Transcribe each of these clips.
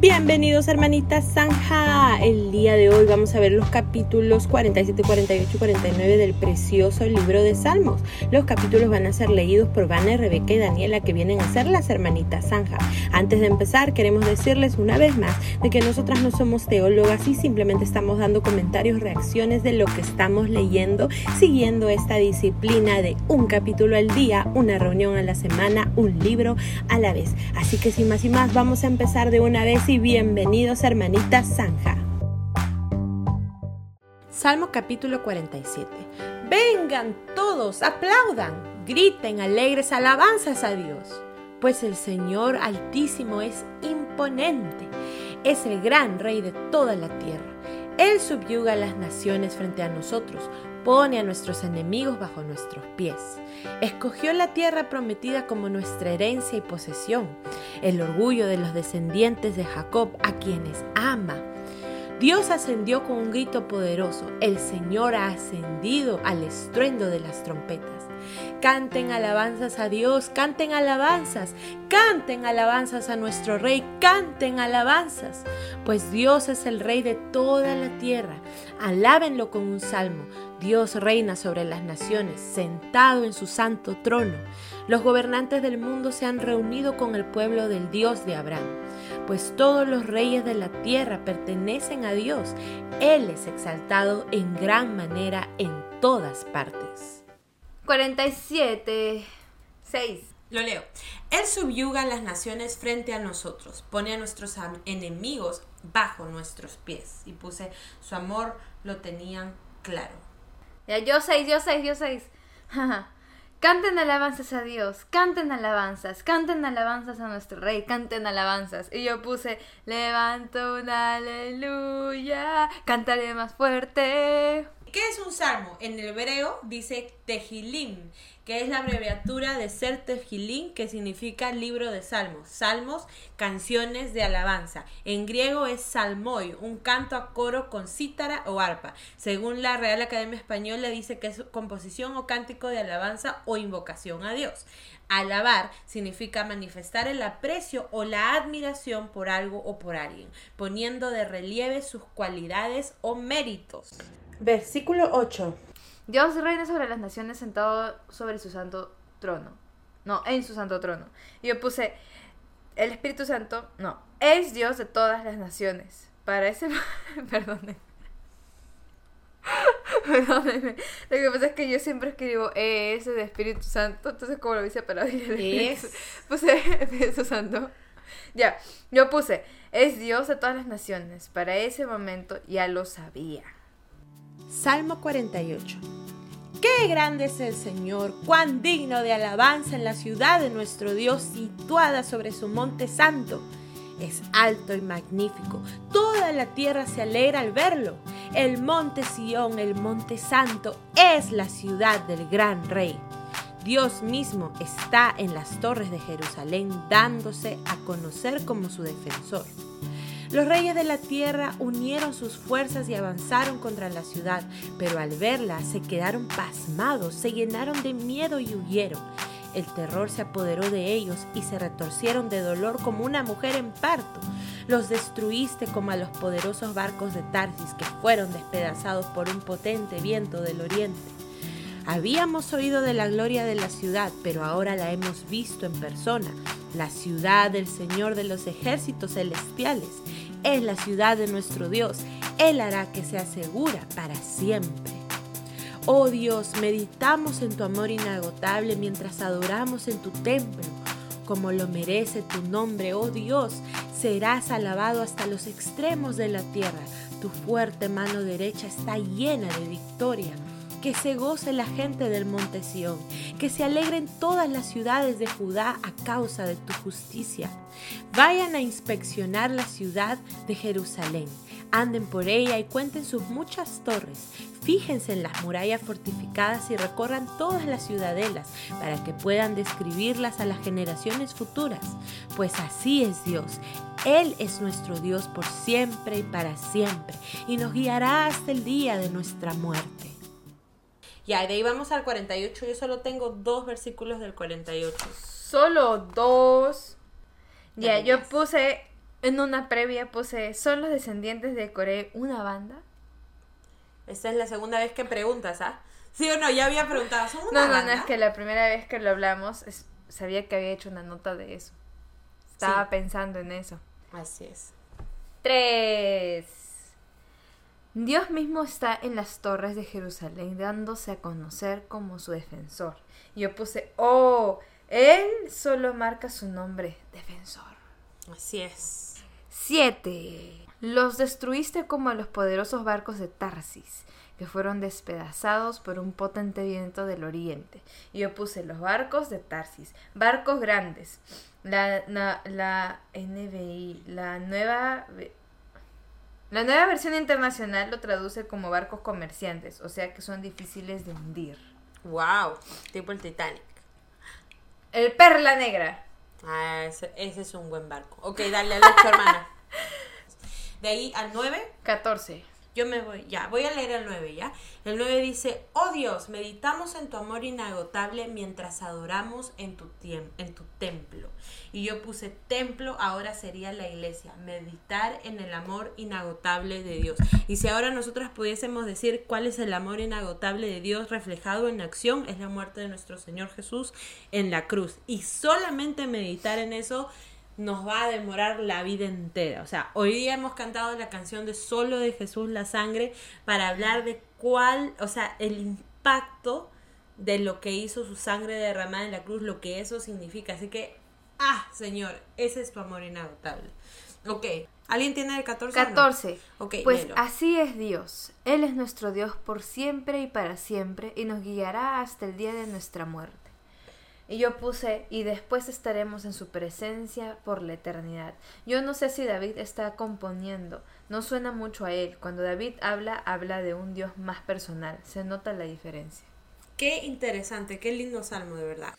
Bienvenidos hermanitas Zanja. El día de hoy vamos a ver los capítulos 47, 48 y 49 del precioso libro de Salmos. Los capítulos van a ser leídos por Vane, Rebeca y Daniela que vienen a ser las hermanitas Zanja. Antes de empezar queremos decirles una vez más de que nosotras no somos teólogas y simplemente estamos dando comentarios, reacciones de lo que estamos leyendo, siguiendo esta disciplina de un capítulo al día, una reunión a la semana, un libro a la vez. Así que sin más y más vamos a empezar de una vez y bienvenidos hermanitas Zanja. Salmo capítulo 47. Vengan todos, aplaudan, griten alegres alabanzas a Dios, pues el Señor Altísimo es imponente, es el gran Rey de toda la tierra. Él subyuga a las naciones frente a nosotros, pone a nuestros enemigos bajo nuestros pies. Escogió la tierra prometida como nuestra herencia y posesión, el orgullo de los descendientes de Jacob, a quienes ama. Dios ascendió con un grito poderoso, el Señor ha ascendido al estruendo de las trompetas. Canten alabanzas a Dios, canten alabanzas, canten alabanzas a nuestro Rey, canten alabanzas, pues Dios es el Rey de toda la tierra. Alábenlo con un salmo. Dios reina sobre las naciones, sentado en su santo trono. Los gobernantes del mundo se han reunido con el pueblo del Dios de Abraham, pues todos los reyes de la tierra pertenecen a Dios. Él es exaltado en gran manera en todas partes. 47. 6. Lo leo. Él subyuga a las naciones frente a nosotros, pone a nuestros enemigos bajo nuestros pies. Y puse, su amor lo tenían claro. Ya, yo seis, yo seis, yo seis. canten alabanzas a Dios, canten alabanzas, canten alabanzas a nuestro rey, canten alabanzas. Y yo puse, levanto un aleluya, cantaré más fuerte. ¿Qué es un salmo? En el hebreo dice Tehilim, que es la abreviatura de Ser Tehilim, que significa libro de salmos. Salmos, canciones de alabanza. En griego es salmoi, un canto a coro con cítara o arpa. Según la Real Academia Española dice que es composición o cántico de alabanza o invocación a Dios. Alabar significa manifestar el aprecio o la admiración por algo o por alguien, poniendo de relieve sus cualidades o méritos. Versículo 8. Dios reina sobre las naciones sentado sobre su santo trono. No, en su santo trono. Y yo puse, el Espíritu Santo, no, es Dios de todas las naciones. Para ese... Perdónenme. Perdónenme. Lo que pasa es que yo siempre escribo ES de Espíritu Santo. Entonces, como lo hice para es... Puse Espíritu Santo. Ya, yo puse, es Dios de todas las naciones. Para ese momento ya lo sabía. Salmo 48. Qué grande es el Señor, cuán digno de alabanza en la ciudad de nuestro Dios situada sobre su monte santo. Es alto y magnífico, toda la tierra se alegra al verlo. El monte Sión, el monte santo, es la ciudad del gran rey. Dios mismo está en las torres de Jerusalén dándose a conocer como su defensor. Los reyes de la tierra unieron sus fuerzas y avanzaron contra la ciudad, pero al verla se quedaron pasmados, se llenaron de miedo y huyeron. El terror se apoderó de ellos y se retorcieron de dolor como una mujer en parto. Los destruiste como a los poderosos barcos de Tarsis que fueron despedazados por un potente viento del oriente. Habíamos oído de la gloria de la ciudad, pero ahora la hemos visto en persona, la ciudad del Señor de los ejércitos celestiales es la ciudad de nuestro Dios. Él hará que sea segura para siempre. Oh Dios, meditamos en tu amor inagotable mientras adoramos en tu templo. Como lo merece tu nombre, oh Dios, serás alabado hasta los extremos de la tierra. Tu fuerte mano derecha está llena de victoria que se goce la gente del monte Sión, que se alegren todas las ciudades de Judá a causa de tu justicia. Vayan a inspeccionar la ciudad de Jerusalén, anden por ella y cuenten sus muchas torres. Fíjense en las murallas fortificadas y recorran todas las ciudadelas para que puedan describirlas a las generaciones futuras, pues así es Dios. Él es nuestro Dios por siempre y para siempre, y nos guiará hasta el día de nuestra muerte. Ya, de ahí vamos al 48. Yo solo tengo dos versículos del 48. Solo dos. Ya, yo puse En una previa puse, ¿son los descendientes de Coré una banda? Esta es la segunda vez que preguntas, ¿ah? ¿Sí o no? Ya había preguntado. ¿Son una No, no, no, banda? es que la primera vez que lo hablamos es- sabía que había hecho una nota de eso. Estaba Sí. pensando en eso. Así es. 3. Dios mismo está en las torres de Jerusalén dándose a conocer como su defensor. Y yo puse, oh, Él solo marca su nombre, defensor. Así es. 7. Los destruiste como a los poderosos barcos de Tarsis, que fueron despedazados por un potente viento del oriente. Y yo puse los barcos de Tarsis, barcos grandes. La, la, la NBI, la nueva... La nueva versión internacional lo traduce como barcos comerciantes, o sea que son difíciles de hundir. Wow. Tipo el Titanic. El Perla Negra. Ah, ese, ese es un buen barco. Ok, dale al 8, hermana. De ahí al 9, 14. Yo me voy, ya, voy a leer el 9, ¿ya? El 9 dice, oh Dios, meditamos en tu amor inagotable mientras adoramos en tu, en tu templo. Y yo puse templo, ahora sería la iglesia, meditar en el amor inagotable de Dios. Y si ahora nosotros pudiésemos decir cuál es el amor inagotable de Dios reflejado en acción, es la muerte de nuestro Señor Jesús en la cruz. Y solamente meditar en eso nos va a demorar la vida entera. O sea, hoy día hemos cantado la canción de Solo de Jesús la sangre para hablar de cuál, o sea, el impacto de lo que hizo su sangre derramada en la cruz, lo que eso significa. Así que, ah, Señor, ese es tu amor inagotable. Ok, ¿alguien tiene el 14? o no? 14. Ok, pues léelo. así es Dios. Él es nuestro Dios por siempre y para siempre y nos guiará hasta el día de nuestra muerte. Y yo puse, y después estaremos en su presencia por la eternidad. Yo no sé si David está componiendo, no suena mucho a él. Cuando David habla, habla de un Dios más personal, se nota la diferencia. Qué interesante, qué lindo salmo de verdad.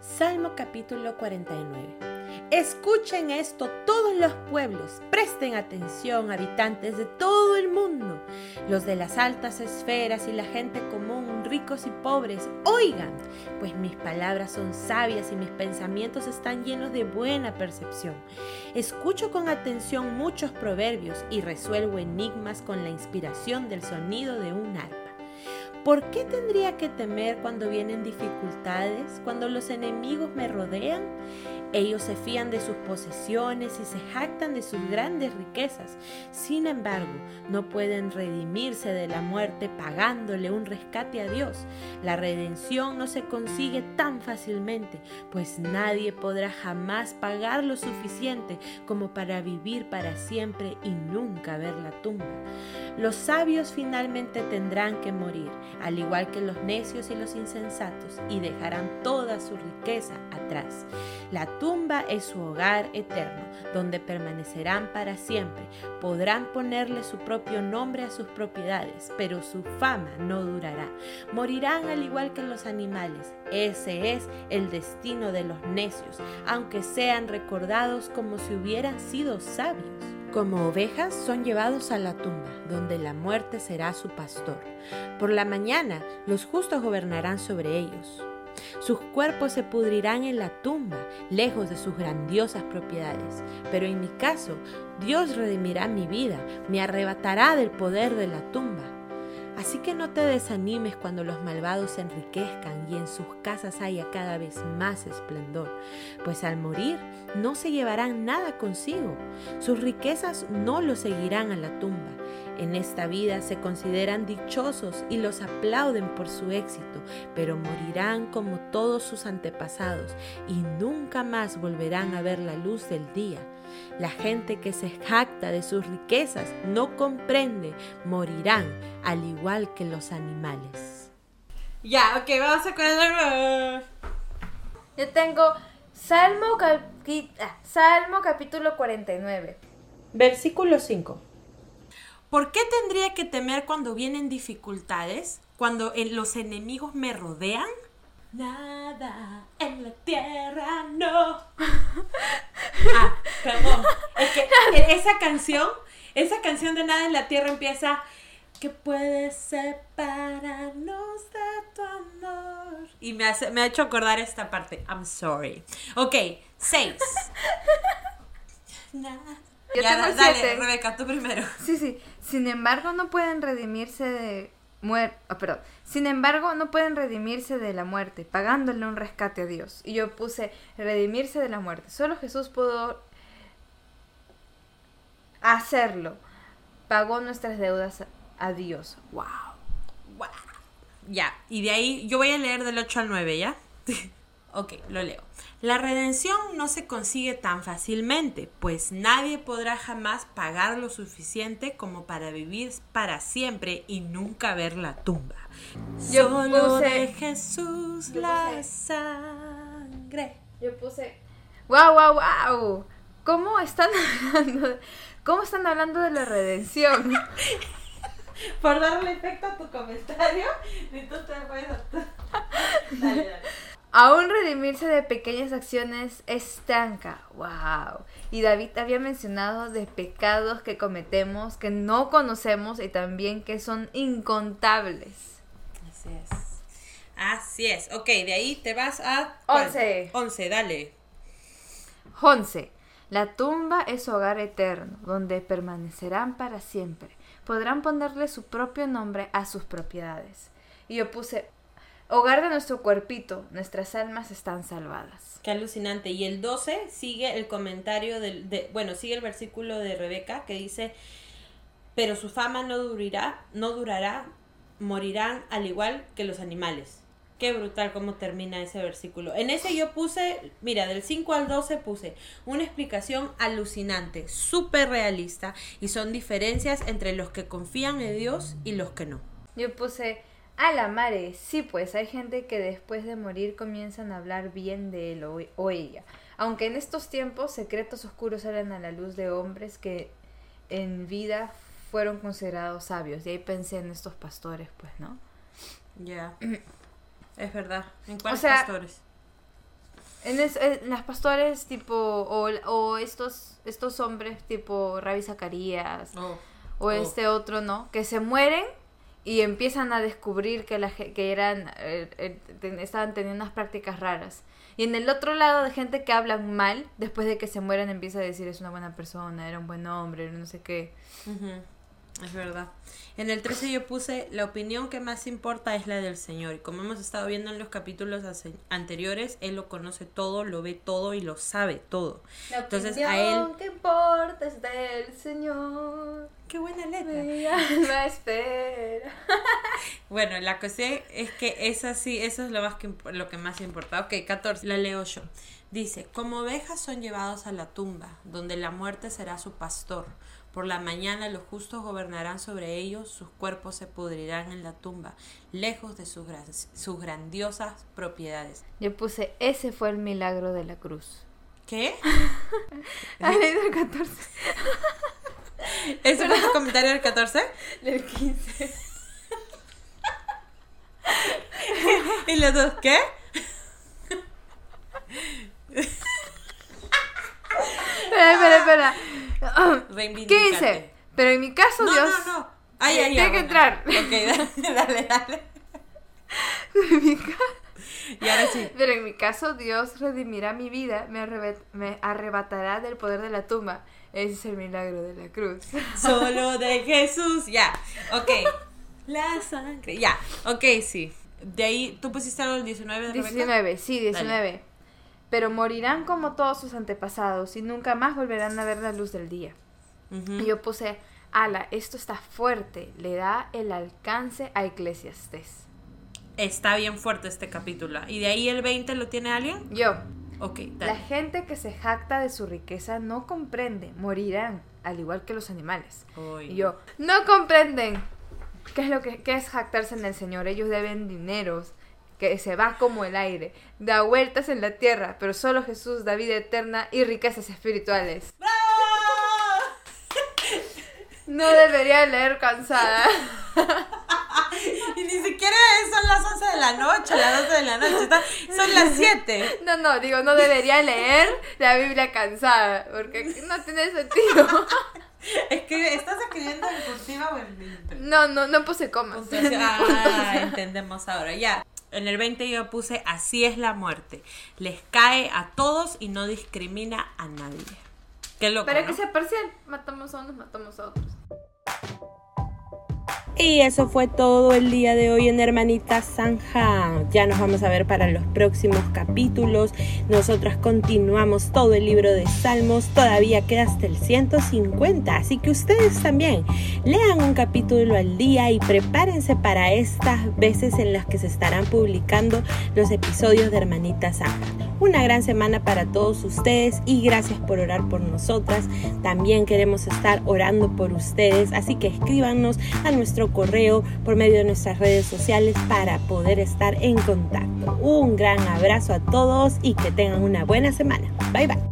Salmo capítulo 49. Escuchen esto todos los pueblos, presten atención habitantes de todo el mundo, los de las altas esferas y la gente común, ricos y pobres, oigan, pues mis palabras son sabias y mis pensamientos están llenos de buena percepción. Escucho con atención muchos proverbios y resuelvo enigmas con la inspiración del sonido de un arpa. ¿Por qué tendría que temer cuando vienen dificultades, cuando los enemigos me rodean? Ellos se fían de sus posesiones y se jactan de sus grandes riquezas. Sin embargo, no pueden redimirse de la muerte pagándole un rescate a Dios. La redención no se consigue tan fácilmente, pues nadie podrá jamás pagar lo suficiente como para vivir para siempre y nunca ver la tumba. Los sabios finalmente tendrán que morir, al igual que los necios y los insensatos, y dejarán toda su riqueza atrás. La tumba es su hogar eterno, donde permanecerán para siempre. Podrán ponerle su propio nombre a sus propiedades, pero su fama no durará. Morirán al igual que los animales. Ese es el destino de los necios, aunque sean recordados como si hubieran sido sabios. Como ovejas son llevados a la tumba, donde la muerte será su pastor. Por la mañana los justos gobernarán sobre ellos. Sus cuerpos se pudrirán en la tumba, lejos de sus grandiosas propiedades. Pero en mi caso, Dios redimirá mi vida, me arrebatará del poder de la tumba. Así que no te desanimes cuando los malvados se enriquezcan y en sus casas haya cada vez más esplendor, pues al morir no se llevarán nada consigo, sus riquezas no los seguirán a la tumba. En esta vida se consideran dichosos y los aplauden por su éxito, pero morirán como todos sus antepasados y nunca más volverán a ver la luz del día. La gente que se jacta de sus riquezas no comprende, morirán al igual que los animales. Ya, ok, vamos a con Yo tengo Salmo, capi- ah, Salmo capítulo 49. Versículo 5. ¿Por qué tendría que temer cuando vienen dificultades? Cuando eh, los enemigos me rodean? Nada en la tierra no. Ah, perdón. Es que e- esa canción, esa canción de Nada en la tierra empieza que puede separarnos de tu amor. Y me, hace, me ha hecho acordar esta parte. I'm sorry. Ok, seis. Nada Yo ya, tengo da- dale, siete. Rebeca, tú primero. Sí, sí. Sin embargo, no pueden redimirse de muerte. perdón. Sin embargo, no pueden redimirse de la muerte, pagándole un rescate a Dios. Y yo puse redimirse de la muerte. Solo Jesús pudo hacerlo. Pagó nuestras deudas a Dios. Wow. Guau. Ya, y de ahí yo voy a leer del 8 al 9, ¿ya? ok, lo leo. La redención no se consigue tan fácilmente, pues nadie podrá jamás pagar lo suficiente como para vivir para siempre y nunca ver la tumba. Yo Solo puse- de Jesús yo la puse- sangre. Yo puse. ¡Wow, wow, wow! ¿Cómo están hablando? de- ¿Cómo están hablando de la redención? Por darle efecto a tu comentario, ni tú te puedes... dale, dale. Aún redimirse de pequeñas acciones estanca. ¡Wow! Y David había mencionado de pecados que cometemos, que no conocemos y también que son incontables. Así es. Así es. Ok, de ahí te vas a... Once. 11, dale. 11. La tumba es hogar eterno, donde permanecerán para siempre. Podrán ponerle su propio nombre a sus propiedades. Y yo puse, hogar de nuestro cuerpito, nuestras almas están salvadas. Qué alucinante. Y el 12 sigue el comentario del... De, bueno, sigue el versículo de Rebeca que dice, pero su fama no durará, no durará, morirán al igual que los animales. Qué brutal cómo termina ese versículo. En ese yo puse, mira, del 5 al 12 puse una explicación alucinante, súper realista, y son diferencias entre los que confían en Dios y los que no. Yo puse, a la mare, sí pues, hay gente que después de morir comienzan a hablar bien de él o, o ella. Aunque en estos tiempos secretos oscuros salen a la luz de hombres que en vida fueron considerados sabios. Y ahí pensé en estos pastores, pues, ¿no? Ya. Es verdad. ¿En cuáles sea, pastores? En, es- en las pastores tipo, o, o estos, estos hombres tipo Ravi Zacarías, Oh. o Oh. este otro, ¿no? Que se mueren y empiezan a descubrir que, la, que eran, eh, eh, estaban teniendo unas prácticas raras. Y en el otro lado de gente que hablan mal, después de que se mueren empieza a decir es una buena persona, era un buen hombre, no sé qué. Es verdad. En el 13 yo puse, la opinión que más importa es la del Señor. Y como hemos estado viendo en los capítulos anteriores, Él lo conoce todo, lo ve todo y lo sabe todo. Entonces a Él... que importa es del Señor. ¡Qué buena letra! Mi alma espera. Bueno, la cuestión es que es así, eso es lo, más que, lo que más importa. Ok, 14, la leo yo. Dice, como ovejas son llevados a la tumba, donde la muerte será su pastor. Por la mañana los justos gobernarán sobre ellos, sus cuerpos se pudrirán en la tumba, lejos de sus, gran- sus grandiosas propiedades. Yo puse, ese fue el milagro de la cruz. ¿Qué? ¿Has leído el 14? ¿Ese fue tu comentario del 14? Del 15. ¿Y los dos qué? Espera, espera, espera. Reivindícate. 15. Pero en mi caso, No, Dios. no, no. Ay, ay, Tiene ay, que entrar. Ok, dale, dale, dale. Y ahora sí. Pero en mi caso, Dios redimirá mi vida, me, me arrebatará del poder de la tumba. Ese es el milagro de la cruz. Solo de Jesús. Ya. Ok. La sangre. Ya. Ok, sí. De ahí, ¿tú pusiste algo del 19 de Rebeca? 19, sí, 19. Pero morirán como todos sus antepasados y nunca más volverán a ver la luz del día. Y yo puse, ala, esto está fuerte, le da el alcance a Eclesiastés. Está bien fuerte este capítulo. ¿Y de ahí el 20 lo tiene alguien? Yo, Ok, la dale. gente que se jacta de su riqueza no comprende, morirán, al igual que los animales. Y yo, no comprenden. ¿Qué es lo que qué es jactarse en el Señor? Ellos deben dineros que se va como el aire, da vueltas en la tierra, pero solo Jesús da vida eterna y riquezas espirituales. ¡Bravo! No debería leer cansada. Y ni siquiera son las 11 de la noche, las 12 de la noche. Son las 7. No, no, digo, no debería leer la Biblia cansada, porque no tiene sentido. Es que estás escribiendo en cursiva o en. No, no, no puse comas. Puntuación. Ah, entendemos ahora. Ya. En el 20 yo puse así es la muerte. Les cae a todos y no discrimina a nadie. Qué loco. Pero ¿no? que sea parcial. Matamos a unos, matamos a otros. Y eso fue todo el día de hoy en Hermanita Zanja. Ya nos vamos a ver para los próximos capítulos. Nosotras continuamos todo el libro de Salmos. Todavía queda hasta el 150. Así que ustedes también lean un capítulo al día y prepárense para estas veces en las que se estarán publicando los episodios de Hermanita Zanja. Una gran semana para todos ustedes y gracias por orar por nosotras. También queremos estar orando por ustedes. Así que escríbanos a nuestro correo por medio de nuestras redes sociales para poder estar en contacto. Un gran abrazo a todos y que tengan una buena semana. Bye bye.